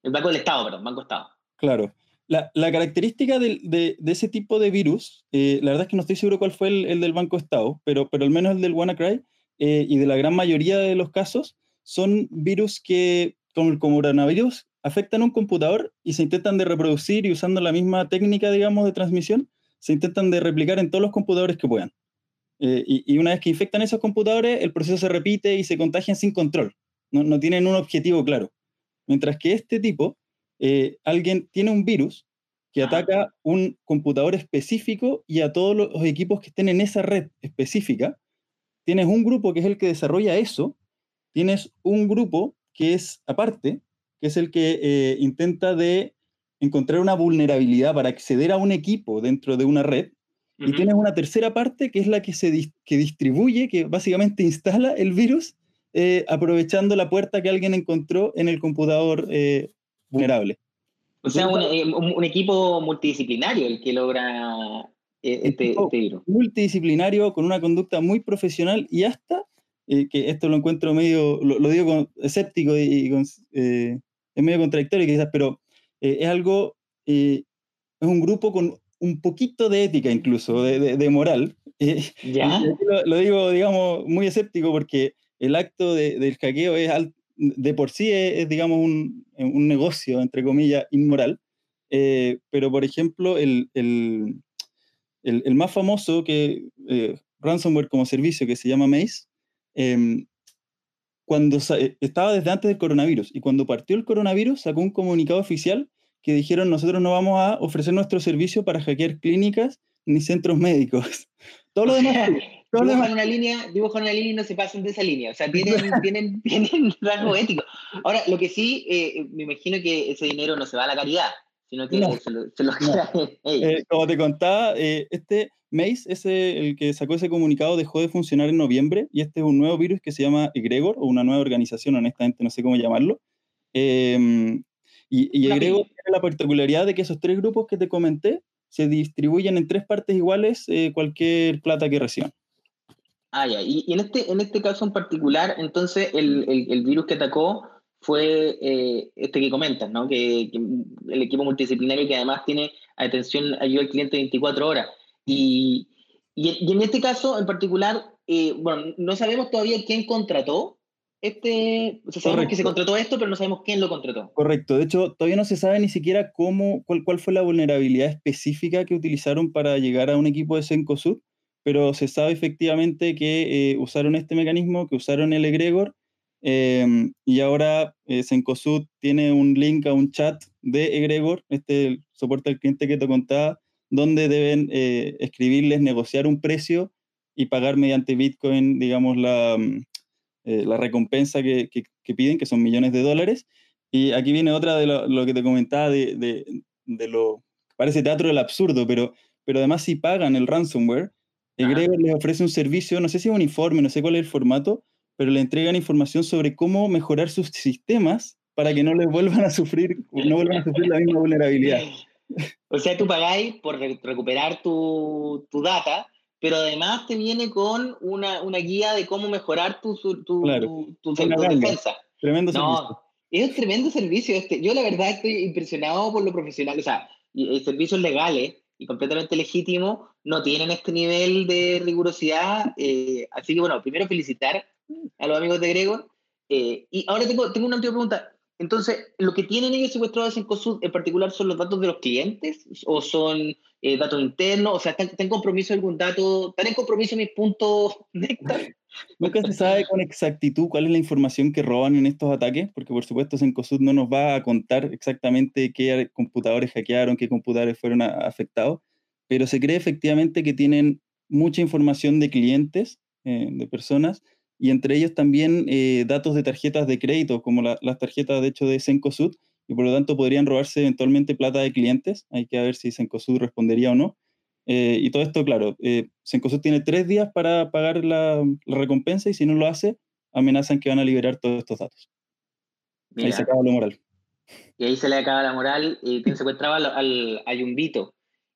El Banco del Estado, perdón, Banco Estado. Claro. La, característica de, ese tipo de virus, eh, la verdad es que no estoy seguro cuál fue el, del Banco Estado, pero, pero al menos el del WannaCry eh, y de la gran mayoría de los casos, son virus que, como el coronavirus, afectan un computador y se intentan de reproducir y usando la misma técnica, digamos, de transmisión, se intentan de replicar en todos los computadores que puedan. Eh, y, una vez que infectan esos computadores, el proceso se repite y se contagian sin control. No, no tienen un objetivo claro. Mientras que este tipo eh, alguien tiene un virus que ataca un computador específico y a todos los equipos que estén en esa red específica. Tienes un grupo que es el que desarrolla eso, tienes un grupo que es aparte, que es el que eh, intenta de encontrar una vulnerabilidad para acceder a un equipo dentro de una red, y tienes una tercera parte que es la que se que distribuye, que básicamente instala el virus eh, aprovechando la puerta que alguien encontró en el computador vulnerable. O sea, eh, un, equipo multidisciplinario el que logra eh, este, este, virus. Multidisciplinario, con una conducta muy profesional y hasta, eh, que esto lo encuentro medio, lo, digo con, escéptico y, es medio contradictorio quizás, pero es algo, es un grupo con un poquito de ética incluso, de, de, moral. (laughs) ¿Ya? Lo, digo, digamos, muy escéptico porque el acto del hackeo es, de por sí es, digamos, un, un, negocio, entre comillas, inmoral. Eh, pero, por ejemplo, el, el, el, más famoso que, eh, ransomware como servicio que se llama Maze, em, cuando eh, estaba desde antes del coronavirus y cuando partió el coronavirus sacó un comunicado oficial que dijeron nosotros no vamos a ofrecer nuestro servicio para hackear clínicas ni centros médicos. (laughs) Todo lo demás... dibujan una línea, dibujan una línea y no se pasan de esa línea. O sea, (laughs) tienen, tienen, tienen (laughs) rasgo ético. Ahora, lo que sí, eh, me imagino que ese dinero no se va a la caridad, sino que se, lo, se lo (laughs) eh, Como te contaba, eh, este Mace, ese, el que sacó ese comunicado, dejó de funcionar en noviembre y este es un nuevo virus que se llama Egregor, o una nueva organización, honestamente no sé cómo llamarlo. Em, y, y Egregor tiene la particularidad de que esos tres grupos que te comenté se distribuyen en tres partes iguales cualquier plata que reciban. Ah, ya. Y, en, este, en este caso en particular, entonces, el, el, virus que atacó fue eh, este que comentas, ¿no? Que, el equipo multidisciplinario que además tiene atención, ayuda al cliente 24 horas. Y, y, en este caso en particular, eh, bueno, no sabemos todavía quién contrató este, o sea, sabemos que se contrató esto, pero no sabemos quién lo contrató. Correcto, de hecho, todavía no se sabe ni siquiera cómo, cuál, cuál fue la vulnerabilidad específica que utilizaron para llegar a un equipo de Sencosud pero se sabe efectivamente que eh, usaron este mecanismo, que usaron el egregor, em, y ahora eh, Sencosud tiene un link a un chat de egregor, este soporte al cliente que te contaba, donde deben eh, escribirles, negociar un precio y pagar mediante Bitcoin, digamos, la, mm, la recompensa que, que, piden, que son millones de dólares. Y aquí viene otra de lo, que te comentaba de, de, de, lo, parece teatro del absurdo, pero, pero además si pagan el ransomware, Egregor les ofrece un servicio, no sé si es un informe, no sé cuál es el formato, pero le entregan información sobre cómo mejorar sus sistemas para que no les vuelvan a sufrir, no vuelvan a sufrir la misma vulnerabilidad. O sea, tú pagáis por recuperar tu, tu, data, pero además te viene con una, una guía de cómo mejorar tu, tu, tu, defensa. Tremendo servicio. Es un tremendo servicio este. Yo la verdad estoy impresionado por lo profesional, o sea, servicios legales y completamente legítimo, no tienen este nivel de rigurosidad. Eh, así que bueno, primero felicitar a los amigos de Gregor. Eh, y ahora tengo, tengo una última pregunta. Entonces, ¿lo que tienen ellos secuestrados en COSUD en particular son los datos de los clientes o son eh, datos internos? O sea, ¿están, en compromiso algún dato? ¿Están en compromiso mis puntos (laughs) Nunca se sabe con exactitud cuál es la información que roban en estos ataques, porque por supuesto Sencosud no nos va a contar exactamente qué computadores hackearon, qué computadores fueron afectados, pero se cree efectivamente que tienen mucha información de clientes, eh, de personas, y entre ellos también eh, datos de tarjetas de crédito, como las tarjetas de hecho de Sencosud, y por lo tanto podrían robarse eventualmente plata de clientes. Hay que ver si Sencosud respondería o no. Eh, y todo esto, claro, eh, Sencosud tiene tres días para pagar la, recompensa y si no lo hace, amenazan que van a liberar todos estos datos. ahí se acaba la moral. Y ahí se le acaba la moral y se secuestraba al, al, a Yumbito.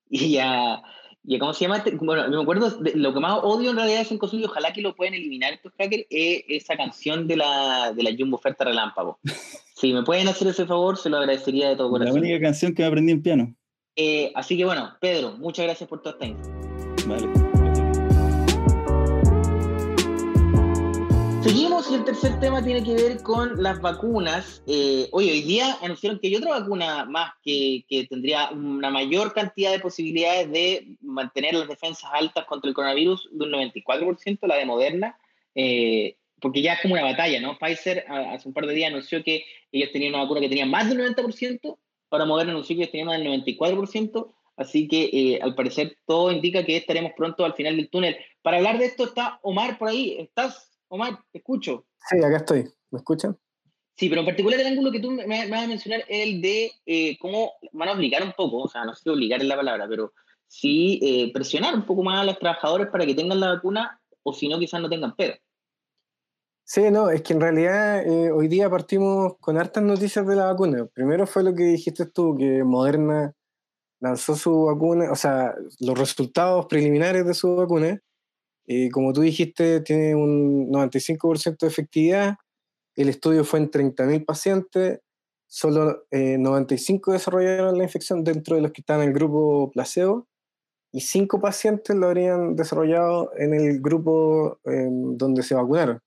Y ya, y ¿cómo se llama? Este? Bueno, me acuerdo, lo que más odio en realidad de Sencosud y ojalá que lo puedan eliminar estos hackers, es esa canción de la, de la Jumbo Oferta Relámpago. (laughs) si me pueden hacer ese favor, se lo agradecería de todo corazón. La única canción que me aprendí en piano. Eh, así que bueno, Pedro, muchas gracias por toda esta. Vale. Y el tercer tema tiene que ver con las vacunas. Eh, hoy día anunciaron que hay otra vacuna más que, que, tendría una mayor cantidad de posibilidades de mantener las defensas altas contra el coronavirus de un 94%, la de Moderna, eh, porque ya es como una batalla, ¿no? Pfizer hace un par de días anunció que ellos tenían una vacuna que tenía más del 90%, para Moderna anunció que teníamos el 94%, así que eh, al parecer todo indica que estaremos pronto al final del túnel. Para hablar de esto está Omar por ahí. ¿Estás, Omar? Te escucho. Sí, acá estoy. ¿Me escuchan? Sí, pero en particular el ángulo que tú me, vas a mencionar es el de eh, cómo van a obligar un poco, o sea, no sé si obligar es la palabra, pero sí eh, presionar un poco más a los trabajadores para que tengan la vacuna o si no, quizás no tengan pedo. Sí, no, es que en realidad eh, hoy día partimos con hartas noticias de la vacuna. Primero fue lo que dijiste tú, que Moderna lanzó su vacuna, o sea, los resultados preliminares de su vacuna. Y como tú dijiste, tiene un 95% de efectividad. El estudio fue en 30.000 pacientes. Solo 95 eh, desarrollaron la infección dentro de los que están en el grupo placebo y 5 pacientes lo habrían desarrollado en el grupo em, donde se vacunaron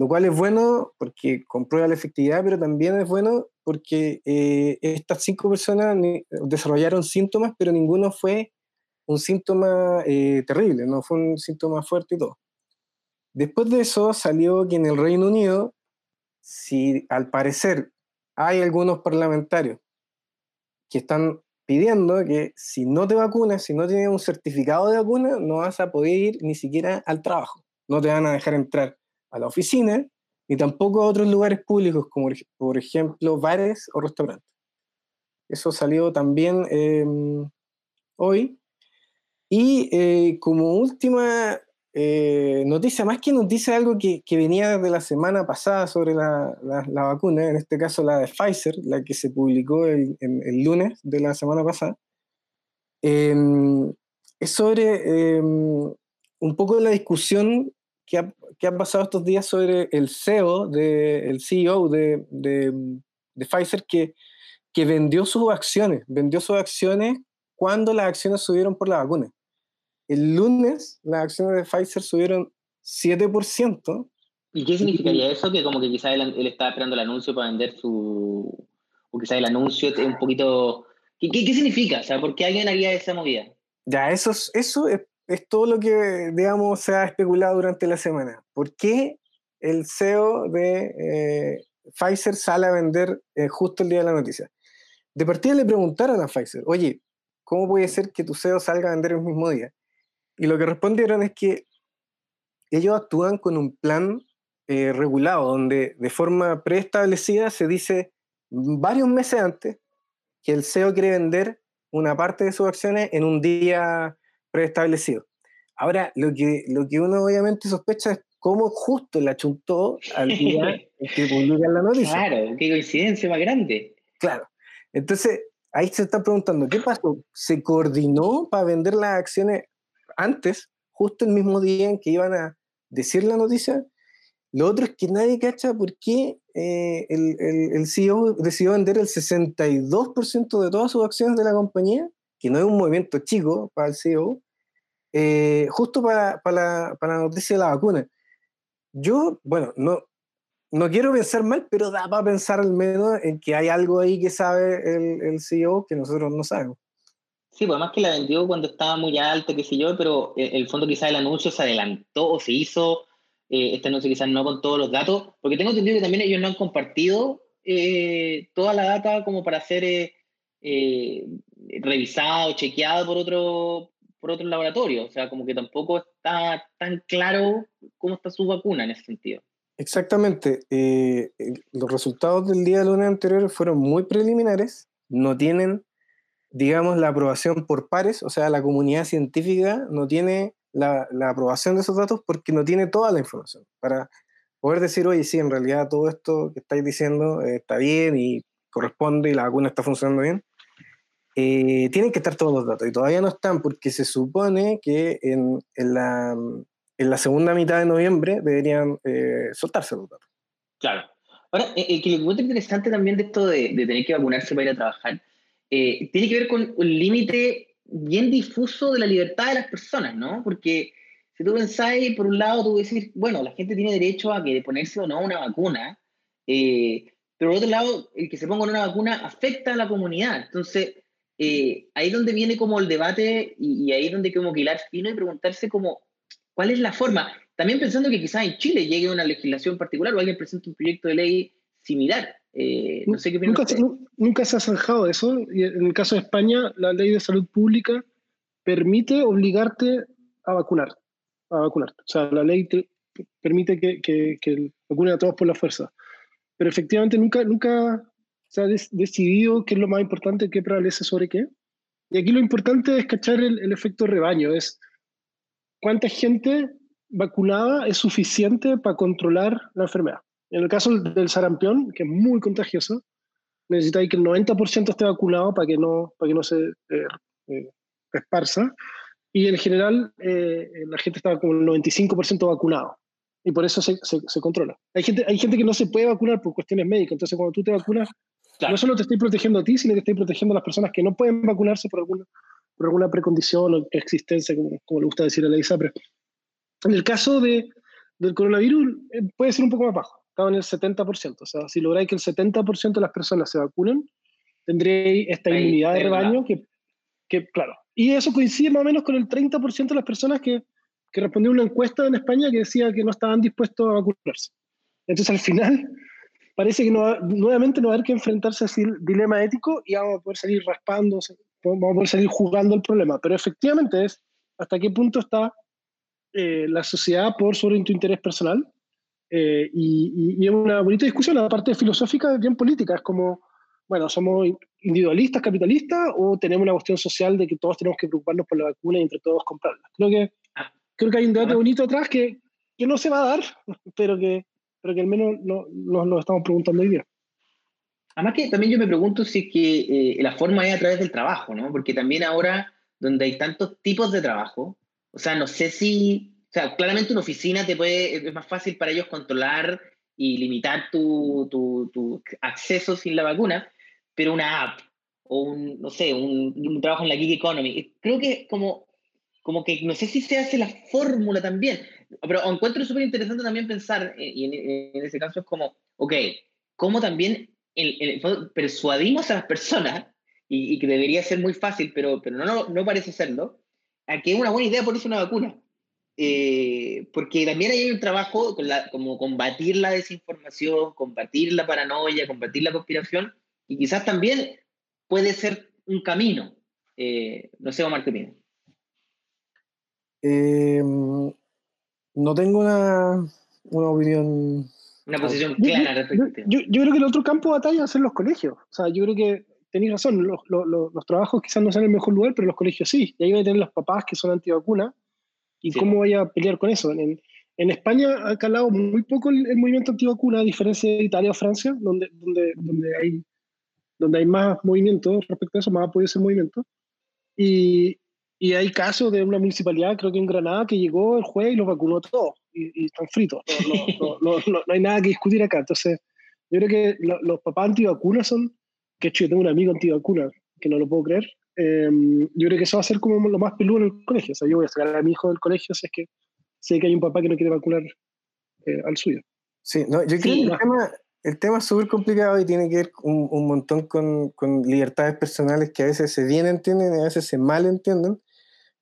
lo cual es bueno porque comprueba la efectividad, pero también es bueno porque eh, estas cinco personas desarrollaron síntomas, pero ninguno fue un síntoma eh, terrible, no fue un síntoma fuerte y todo. Después de eso salió que en el Reino Unido, si al parecer hay algunos parlamentarios que están pidiendo que si no te vacunas, si no tienes un certificado de vacuna, no vas a poder ir ni siquiera al trabajo. No te van a dejar entrar a la oficina ni tampoco a otros lugares públicos, como por ejemplo bares o restaurantes. Eso salió también em, hoy. Y eh, como última eh, noticia, más que noticia, algo que, que, venía desde la semana pasada sobre la, la, vacuna, en este caso la de Pfizer, la que se publicó el, el, lunes de la semana pasada, em, es sobre em, un poco de la discusión que ha, que ha, pasado estos días sobre el CEO, de, el CEO de, de, de Pfizer que, que vendió sus acciones, vendió sus acciones cuando las acciones subieron por la vacuna. El lunes las acciones de Pfizer subieron 7%. ¿Y qué significaría eso? Que como que quizás él, estaba esperando el anuncio para vender su... O quizás el anuncio es un poquito... ¿Qué, qué, significa? O sea, ¿por qué alguien haría esa movida? Ya, eso, es, eso es, es, todo lo que, digamos, se ha especulado durante la semana. ¿Por qué el CEO de eh, Pfizer sale a vender eh, justo el día de la noticia? De partida le preguntaron a Pfizer, oye, ¿cómo puede ser que tu CEO salga a vender el mismo día? Y lo que respondieron es que ellos actúan con un plan eh, regulado, donde de forma preestablecida se dice varios meses antes que el CEO quiere vender una parte de sus acciones en un día preestablecido. Ahora, lo que, lo que uno obviamente sospecha es cómo justo la chuntó al (laughs) día en que publican la noticia. Claro, qué coincidencia más grande. Claro. Entonces, ahí se está preguntando, ¿qué pasó? ¿Se coordinó para vender las acciones antes, justo el mismo día en que iban a decir la noticia. Lo otro es que nadie cacha por qué eh, el, el, CEO decidió vender el 62% de todas sus acciones de la compañía, que no es un movimiento chico para el CEO, eh, justo para, para, la, para, la, noticia de la vacuna. Yo, bueno, no, no quiero pensar mal, pero da para pensar al menos en que hay algo ahí que sabe el, el CEO que nosotros no sabemos. Sí, pues además que la vendió cuando estaba muy alto, qué sé yo, pero eh, el fondo quizás el anuncio se adelantó o se hizo, eh, este anuncio quizás no con todos los datos, porque tengo entendido que también ellos no han compartido eh, toda la data como para ser revisado, chequeado por otro, por otro laboratorio, o sea, como que tampoco está tan claro cómo está su vacuna en ese sentido. Exactamente. los resultados del día de lunes anterior fueron muy preliminares, no tienen digamos, la aprobación por pares, o sea, la comunidad científica no tiene la, la, aprobación de esos datos porque no tiene toda la información para poder decir, oye, sí, en realidad todo esto que estáis diciendo eh, está bien y corresponde y la vacuna está funcionando bien. Eh, tienen que estar todos los datos y todavía no están porque se supone que en, en, la, en la, segunda mitad de noviembre deberían eh, soltarse los datos. Claro. Ahora, que lo que encuentro interesante también de esto de, de tener que vacunarse para ir a trabajar eh, tiene que ver con un límite bien difuso de la libertad de las personas, ¿no? Porque si tú pensáis, por un lado, tú decir, bueno, la gente tiene derecho a que ponerse o no una vacuna, eh, pero por otro lado, el que se ponga una vacuna afecta a la comunidad. Entonces, eh, ahí es donde viene como el debate y, ahí es donde hay que hilar fino y preguntarse como, ¿cuál es la forma? También pensando que quizás en Chile llegue una legislación particular o alguien presente un proyecto de ley similar. Eh, no sé qué nunca, nunca, se ha zanjado eso. Y en el caso de España, la ley de salud pública permite obligarte a vacunar. A vacunarte. O sea, la ley te permite que, que, que vacunen a todos por la fuerza. Pero efectivamente nunca, nunca se ha decidido qué es lo más importante, qué prevalece sobre qué. Y aquí lo importante es cachar el, el efecto rebaño, es cuánta gente vacunada es suficiente para controlar la enfermedad. En el caso del sarampión, que es muy contagioso, necesitáis que el 90% esté vacunado para que no, para que no se eh, eh, esparza. Y en general, eh, la gente está como el 95% vacunado. Y por eso se, se, controla. Hay gente, hay gente que no se puede vacunar por cuestiones médicas. Entonces, cuando tú te vacunas, no solo te estoy protegiendo a ti, sino que estoy protegiendo a las personas que no pueden vacunarse por alguna, por alguna precondición o existencia, como, como le gusta decir a la ISAPRE. En el caso de, del coronavirus, puede ser un poco más bajo en el 70%. O sea, si lográis que el 70% de las personas se vacunen, tendréis esta inmunidad de rebaño que, que, claro. Y eso coincide más o menos con el 30% de las personas que, que respondió una encuesta en España que decía que no estaban dispuestos a vacunarse. Entonces, al final, parece que no, nuevamente no va a haber que enfrentarse a ese dilema ético y vamos a poder salir raspando, vamos a poder salir jugando el problema. Pero efectivamente es hasta qué punto está eh, la sociedad por sobre tu interés personal. Eh, y, es una bonita discusión, aparte filosófica, bien política. Es como, bueno, somos individualistas, capitalistas, o tenemos una cuestión social de que todos tenemos que preocuparnos por la vacuna y entre todos comprarla. Creo que, creo que hay un debate bonito atrás que, que no se va a dar, (laughs) pero que, pero que al menos nos no, lo estamos preguntando hoy día. Además que también yo me pregunto si es que eh, la forma es a través del trabajo, ¿no? Porque también ahora, donde hay tantos tipos de trabajo, o sea, no sé si, o sea, claramente una oficina te puede, es más fácil para ellos controlar y limitar tu, tu, tu acceso sin la vacuna, pero una app o un, no sé, un, un trabajo en la gig economy, creo que como, como que no sé si se hace la fórmula también, pero encuentro súper interesante también pensar, eh, y en, ese caso es como, ok, cómo también persuadimos a las personas, y, que debería ser muy fácil, pero, pero no, no, parece serlo, a que es una buena idea ponerse una vacuna. Eh, porque también hay un trabajo con la, como combatir la desinformación, combatir la paranoia, combatir la conspiración, y quizás también puede ser un camino. Eh, no sé, Omar, ¿qué Eh, no tengo una, una opinión. Una posición clara respecto. Yo, yo, creo que el otro campo de batalla es en los colegios. O sea, yo creo que tenéis razón, los, los, los, trabajos quizás no sean el mejor lugar, pero los colegios sí. Y ahí van a tener los papás que son antivacunas. ¿Y cómo vaya a pelear con eso? En, en, España ha calado muy poco el, movimiento antivacuna, a diferencia de Italia o Francia, donde, donde, donde, hay, donde hay más movimiento respecto a eso, más apoyo a ese movimiento. Y, y hay casos de una municipalidad, creo que en Granada, que llegó el juez y los vacunó a todos y, están fritos. No, (laughs) no, no, no, hay nada que discutir acá. Entonces, yo creo que los papás antivacunas son, que hecho yo tengo un amigo antivacuna, que no lo puedo creer. Em, yo creo que eso va a ser como lo más peludo en el colegio. O sea, yo voy a sacar a mi hijo del colegio si es que sé que hay un papá que no quiere vacunar eh, al suyo. Sí, no, yo creo que el tema, el tema es súper complicado y tiene que ver un, un montón con, con, libertades personales que a veces se bien entienden y a veces se mal entienden.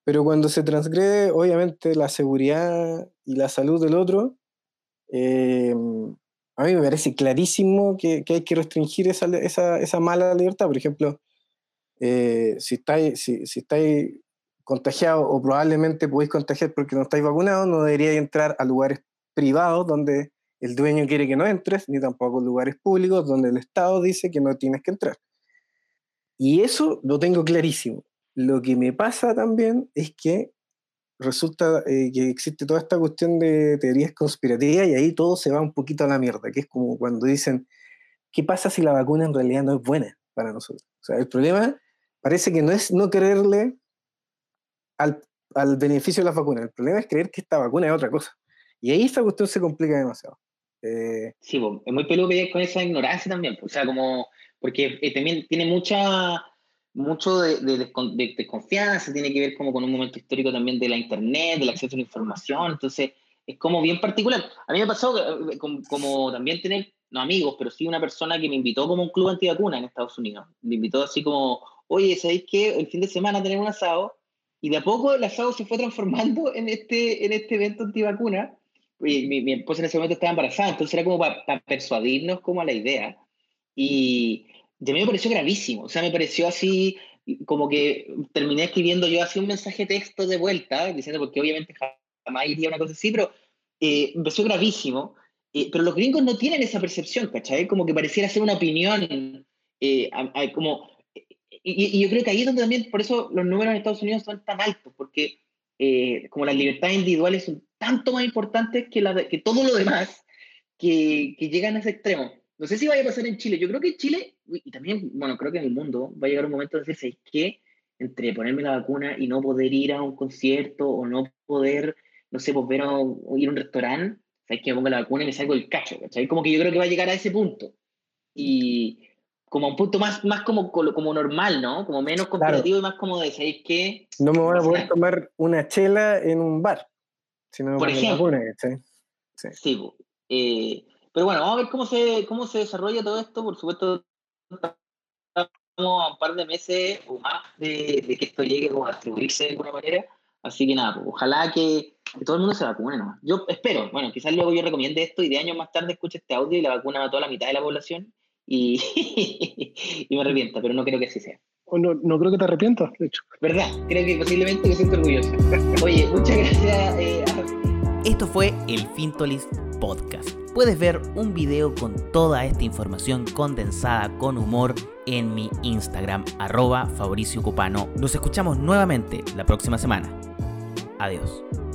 Pero cuando se transgrede, obviamente, la seguridad y la salud del otro, eh, a mí me parece clarísimo que, que hay que restringir esa, esa, esa, mala libertad. Por ejemplo, eh, si estáis si, si estáis contagiados o probablemente podéis contagiar porque no estáis vacunados, no deberíais entrar a lugares privados donde el dueño quiere que no entres, ni tampoco lugares públicos donde el Estado dice que no tienes que entrar. Y eso lo tengo clarísimo. Lo que me pasa también es que resulta eh, que existe toda esta cuestión de teorías conspirativas y ahí todo se va un poquito a la mierda, que es como cuando dicen, ¿qué pasa si la vacuna en realidad no es buena para nosotros? O sea, el problema parece que no es no creerle al, al beneficio de la vacuna, el problema es creer que esta vacuna es otra cosa. Y ahí esta cuestión se complica demasiado. Eh, sí, es muy peludo con esa ignorancia también, o sea, como, porque eh, también tiene mucha mucho de, de, desconfianza, tiene que ver como con un momento histórico también de la Internet, del acceso a la información, entonces es como bien particular. A mí me pasó eh, como, como, también tener, no amigos, pero sí una persona que me invitó como un club antivacuna en Estados Unidos. Me invitó así como, oye, ¿sabéis qué? El fin de semana tenemos un asado, y de a poco el asado se fue transformando en este, en este evento antivacuna. Y mi, mi esposa en ese momento estaba embarazada, entonces era como para, para persuadirnos como a la idea. Y, a mí me pareció gravísimo, o sea, me pareció así, como que terminé escribiendo yo así un mensaje texto de vuelta, diciendo, porque obviamente jamás iría una cosa así, pero eh, me pareció gravísimo. Eh, pero los gringos no tienen esa percepción, ¿cachai? Como que pareciera ser una opinión, eh, como, y, yo creo que ahí es donde también, por eso los números en Estados Unidos son tan altos, porque como las libertades individuales son tanto más importantes que, la, que todo lo demás, que, que llegan a ese extremo. No sé si vaya a pasar en Chile. Yo creo que en Chile, y también, bueno, creo que en el mundo, va a llegar un momento de decirse que entre ponerme la vacuna y no poder ir a un concierto o no poder, no sé, pues ver a ir a un restaurante, sabes que me pongo la vacuna y me salgo el cacho, ¿cachai? Como que yo creo que va a llegar a ese punto. Y como un punto más, más como, como normal, ¿no? Como menos competitivo y más como de, ¿sabéis qué? No me voy a poder tomar una chela en un bar. Si no Por ejemplo. Vacuna, Sí. sí eh, pero bueno, vamos a ver cómo se, cómo se desarrolla todo esto. Por supuesto, a un par de meses o más de, que esto llegue como a distribuirse de alguna manera. Así que nada, pues, ojalá que, todo el mundo se vacune, ¿no? Yo espero, bueno, quizás luego yo recomiende esto y de años más tarde escuche este audio y la vacuna mató a la mitad de la población y, (laughs) y me arrepienta, pero no creo que así sea. no, no creo que te arrepientas, de hecho. ¿Verdad? Creo que posiblemente me siento orgulloso. Oye, muchas gracias. Eh, esto fue el Fintolist Podcast. Puedes ver un video con toda esta información condensada con humor en mi Instagram, arroba Fabricio Cupano. Nos escuchamos nuevamente la próxima semana. Adiós.